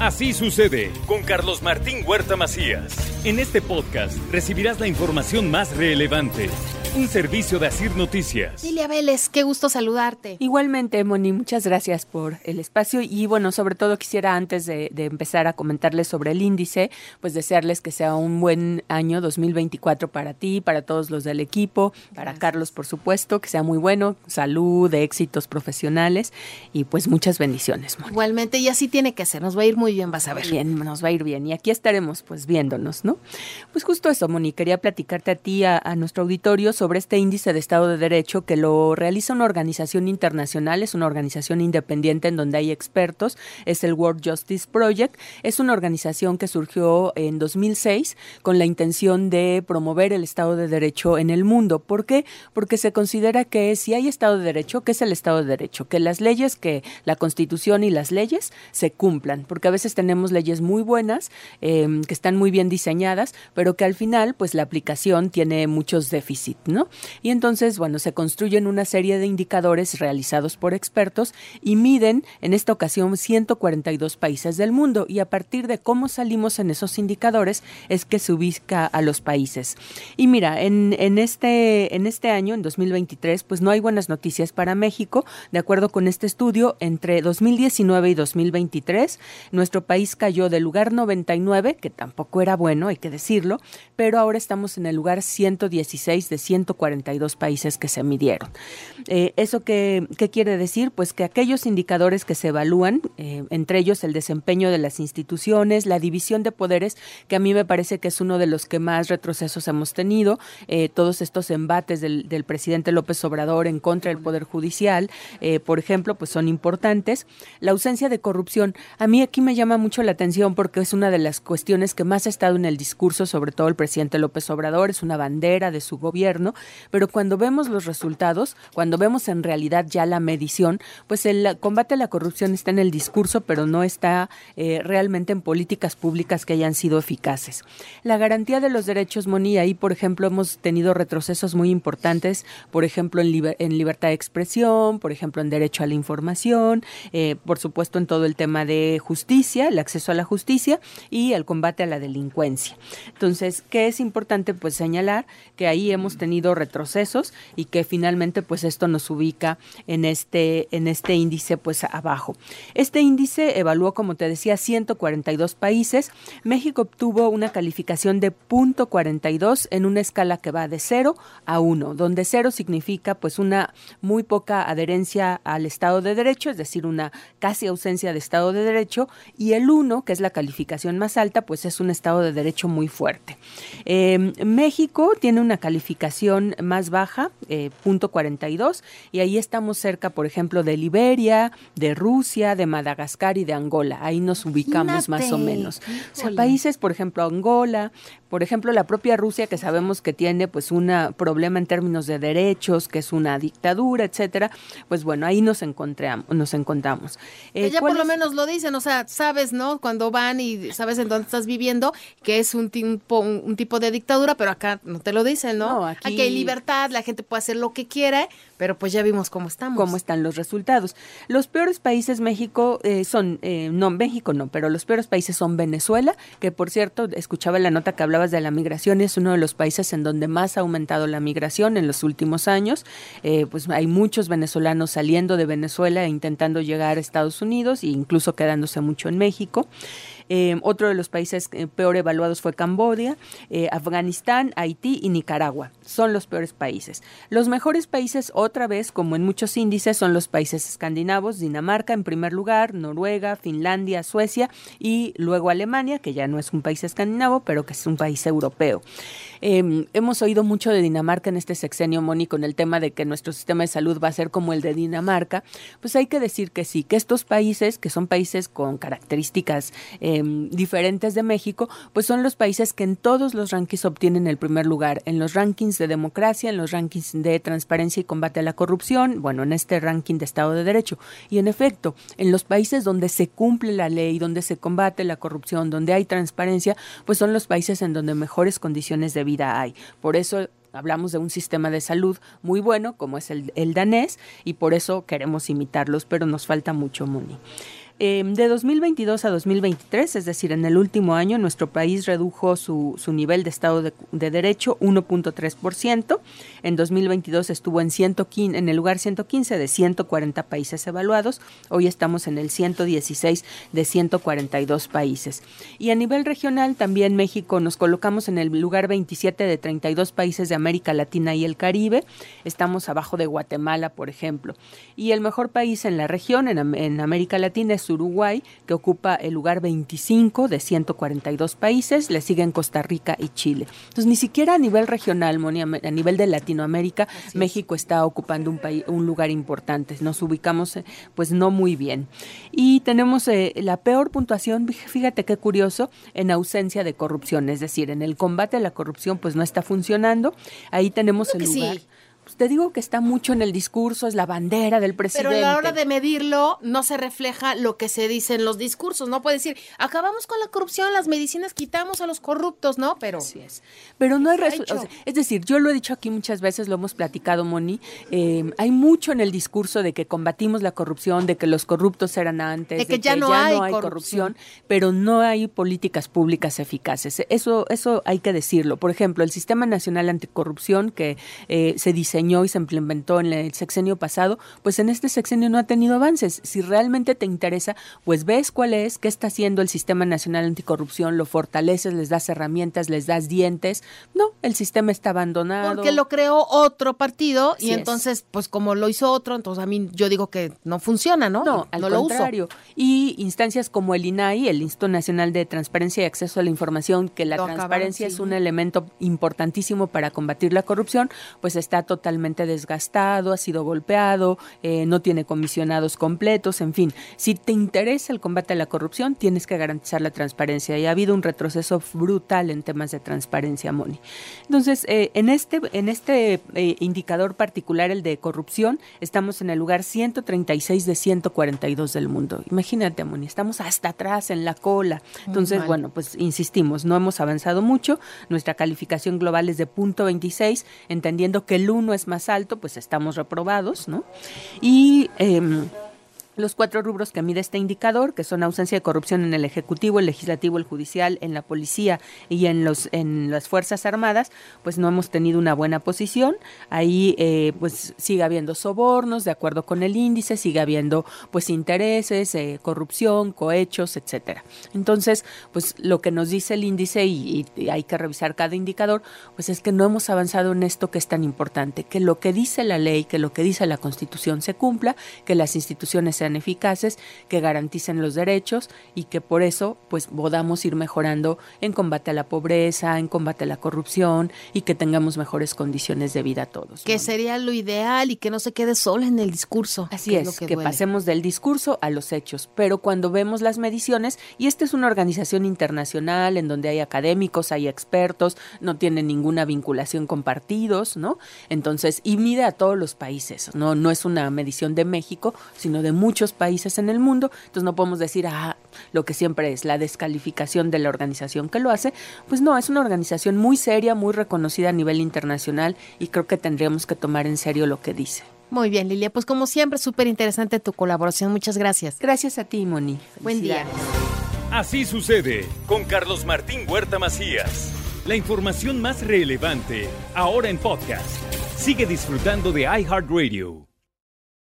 Así sucede con Carlos Martín Huerta Macías. En este podcast recibirás la información más relevante. Un servicio de Asir Noticias. Lilia Vélez, qué gusto saludarte. Igualmente, Moni, muchas gracias por el espacio y bueno, sobre todo quisiera antes de, de, empezar a comentarles sobre el índice, pues desearles que sea un buen año 2024 para ti, para todos los del equipo, para gracias. Carlos, por supuesto, que sea muy bueno, salud, éxitos profesionales y pues muchas bendiciones, Moni. Igualmente, y así tiene que ser, nos va a ir muy bien, vas a ver. Bien, nos va a ir bien y aquí estaremos pues viéndonos, Pues justo eso, Moni, quería platicarte a ti, a, nuestro auditorio, sobre este índice de Estado de Derecho que lo realiza una organización internacional, es una organización independiente en donde hay expertos, es el World Justice Project, es una organización que surgió en 2006 con la intención de promover el Estado de Derecho en el mundo. ¿Por qué? Porque se considera que si hay Estado de Derecho, ¿qué es el Estado de Derecho? Que las leyes, que la Constitución y las leyes se cumplan, porque a veces tenemos leyes muy buenas, eh, que están muy bien diseñadas, pero que al final, pues la aplicación tiene muchos déficits, ¿no? Y entonces, bueno, se construyen una serie de indicadores realizados por expertos y miden en esta ocasión 142 países del mundo y a partir de cómo salimos en esos indicadores es que se ubica a los países. Y mira, en, en, este, en este año, en 2023, pues no hay buenas noticias para México. De acuerdo con este estudio, entre 2019 y 2023, nuestro país cayó del lugar 99, que tampoco era bueno, hay que decirlo, pero ahora estamos en el lugar 116 de 142 países que se midieron. Eh, ¿Eso qué, qué, quiere decir? Pues que aquellos indicadores que se evalúan, eh, entre ellos el desempeño de las instituciones, la división de poderes, que a mí me parece que es uno de los que más retrocesos hemos tenido, eh, todos estos embates del, del, presidente López Obrador en contra del Poder Judicial, por ejemplo, pues son importantes. La ausencia de corrupción, a mí aquí me llama mucho la atención porque es una de las cuestiones que más ha estado en el discurso, sobre todo el presidente López Obrador, es una bandera de su gobierno, pero cuando vemos los resultados, cuando vemos en realidad ya la medición, pues el combate a la corrupción está en el discurso, pero no está eh, realmente en políticas públicas que hayan sido eficaces. La garantía de los derechos, Moni, ahí, por ejemplo, hemos tenido retrocesos muy importantes, por ejemplo, en, liber en libertad de expresión, por ejemplo, en derecho a la información, eh, por supuesto, en todo el tema de justicia, el acceso a la justicia y el combate a la delincuencia. Entonces, ¿qué es importante? Pues señalar que ahí hemos tenido retrocesos y que finalmente pues esto nos ubica en este en este índice pues abajo. Este índice evaluó como te decía 142 países. México obtuvo una calificación de punto 42 en una escala que va de 0 a 1, donde 0 significa pues una muy poca adherencia al Estado de Derecho, es decir, una casi ausencia de Estado de Derecho y el 1, que es la calificación más alta, pues es un Estado de Derecho muy fuerte. Eh, México tiene una calificación más baja, eh, punto 42, y ahí estamos cerca, por ejemplo, de Liberia, de Rusia, de Madagascar y de Angola. Ahí nos ubicamos Imagínate. más o menos. O sea, países, por ejemplo, Angola, por ejemplo, la propia Rusia, que sabemos que tiene pues un problema en términos de derechos, que es una dictadura, etcétera, pues bueno, ahí nos encontramos. Nos encontramos. Eh, ya por lo menos lo dicen, o sea, sabes, ¿no? Cuando van y sabes en dónde estás viviendo, que es un tipo, un, un tipo de dictadura, pero acá no te lo dicen, ¿no? no aquí... aquí... hay libertad, la gente puede hacer lo que quiere, pero pues ya vimos cómo estamos. Cómo están los resultados. Los peores países México eh, son, eh, no, México no, pero los peores países son Venezuela, que por cierto, escuchaba la nota que hablabas de la migración, es uno de los países en donde más ha aumentado la migración en los últimos años. Eh, pues hay muchos venezolanos saliendo de Venezuela e intentando llegar a Estados Unidos e incluso quedándose mucho en México. Eh, otro de los países eh, peor evaluados fue Cambodia, eh, Afganistán, Haití y Nicaragua. Son los peores países. Los mejores países, otra vez, como en muchos índices, son los países escandinavos, Dinamarca en primer lugar, Noruega, Finlandia, Suecia y luego Alemania, que ya no es un país escandinavo, pero que es un país europeo. Em, hemos oído mucho de Dinamarca en este sexenio, Moni, con el tema de que nuestro sistema de salud va a ser como el de Dinamarca. Pues hay que decir que sí, que estos países, que son países con características em, diferentes de México, pues son los países que en todos los rankings obtienen el primer lugar, en los rankings de democracia, en los rankings de transparencia y combate a la corrupción, bueno, en este ranking de Estado de Derecho. Y en efecto, en los países donde se cumple la ley, donde se combate la corrupción, donde hay transparencia, pues son los países en donde mejores condiciones de hay. Por eso hablamos de un sistema de salud muy bueno, como es el, el danés, y por eso queremos imitarlos, pero nos falta mucho, Muni. Em, de 2022 a 2023, es decir, en el último año, nuestro país redujo su, su nivel de Estado de, de Derecho 1.3%. En 2022 estuvo en, 115, en el lugar 115 de 140 países evaluados. Hoy estamos en el 116 de 142 países. Y a nivel regional, también México nos colocamos en el lugar 27 de 32 países de América Latina y el Caribe. Estamos abajo de Guatemala, por ejemplo. Y el mejor país en la región, en América Latina, es Uruguay, que ocupa el lugar 25 de 142 países, le siguen Costa Rica y Chile. Entonces, ni siquiera a nivel regional, Moni, a nivel de Latinoamérica, México está ocupando un, país, un lugar importante. Nos ubicamos, eh, pues, no muy bien. Y tenemos eh, la peor puntuación, fíjate qué curioso, en ausencia de corrupción, es decir, en el combate a la corrupción, pues no está funcionando. Ahí tenemos el lugar. Sí. Pues te digo que está mucho en el discurso, es la bandera del presidente. Pero a la hora de medirlo no se refleja lo que se dice en los discursos, ¿no? Puede decir, acabamos con la corrupción, las medicinas quitamos a los corruptos, ¿no? Pero... Así es. Pero no hay resultados. O sea, es decir, yo lo he dicho aquí muchas veces, lo hemos platicado, Moni, eh, hay mucho en el discurso de que combatimos la corrupción, de que los corruptos eran antes, de que, de ya, que no, ya hay no, hay corrupción. corrupción, pero no hay políticas públicas eficaces. Eso, eso hay que decirlo. Por ejemplo, el Sistema Nacional Anticorrupción que eh, se diseñó y se implementó en el sexenio pasado, pues en este sexenio no ha tenido avances. Si realmente te interesa, pues ves cuál es, qué está haciendo el Sistema Nacional Anticorrupción, lo fortaleces, les das herramientas, les das dientes. No, el sistema está abandonado. Porque lo creó otro partido y entonces, pues como lo hizo otro, entonces a mí yo digo que no funciona, ¿no? No, al no contrario. Lo uso. Y instancias como el INAI, el Instituto Nacional de Transparencia y Acceso a la Información, que la Lo transparencia acaban, sí. es un elemento importantísimo para combatir la corrupción, pues está totalmente desgastado, ha sido golpeado, eh, no tiene comisionados completos, en fin. Si te interesa el combate a la corrupción, tienes que garantizar la transparencia y ha habido un retroceso brutal en temas de transparencia, Moni. Entonces, eh, en este, en este eh, indicador particular, el de corrupción, estamos en el lugar 136 de 142 del mundo. Imagínate, Moni, estamos hasta atrás en la cola. Entonces, bueno, pues insistimos, no hemos avanzado mucho. Nuestra calificación global es de punto 26, entendiendo que el 1 es más alto, pues estamos reprobados, ¿no? Y eh, los cuatro rubros que mide este indicador, que son ausencia de corrupción en el Ejecutivo, el Legislativo, el Judicial, en la Policía y en, los, en las Fuerzas Armadas, pues no hemos tenido una buena posición. Ahí eh, pues sigue habiendo sobornos, de acuerdo con el índice, sigue habiendo pues intereses, eh, corrupción, cohechos, etcétera. Entonces, pues lo que nos dice el índice, y, y hay que revisar cada indicador, pues es que no hemos avanzado en esto que es tan importante, que lo que dice la ley, que lo que dice la Constitución se cumpla, que las instituciones sean eficaces, que garanticen los derechos y que por eso pues podamos ir mejorando en combate a la pobreza, en combate a la corrupción y que tengamos mejores condiciones de vida a todos. Que ¿no? sería lo ideal y que no se quede sola en el discurso. Así que es, lo que, que pasemos del discurso a los hechos. Pero cuando vemos las mediciones, y esta es una organización internacional en donde hay académicos, hay expertos, no tiene ninguna vinculación con partidos, ¿no? Entonces, y mide a todos los países, ¿no? No es una medición de México, sino de muchos países en el mundo. Entonces no podemos decir, ah, lo que siempre es la descalificación de la organización que lo hace. Pues no, es una organización muy seria, muy reconocida a nivel internacional y creo que tendríamos que tomar en serio lo que dice. Muy bien, Lilia. Pues como siempre, súper interesante tu colaboración. Muchas gracias. Gracias a ti, Moni. Buen día. Así sucede con Carlos Martín Huerta Macías. La información más relevante ahora en podcast. Sigue disfrutando de iHeartRadio.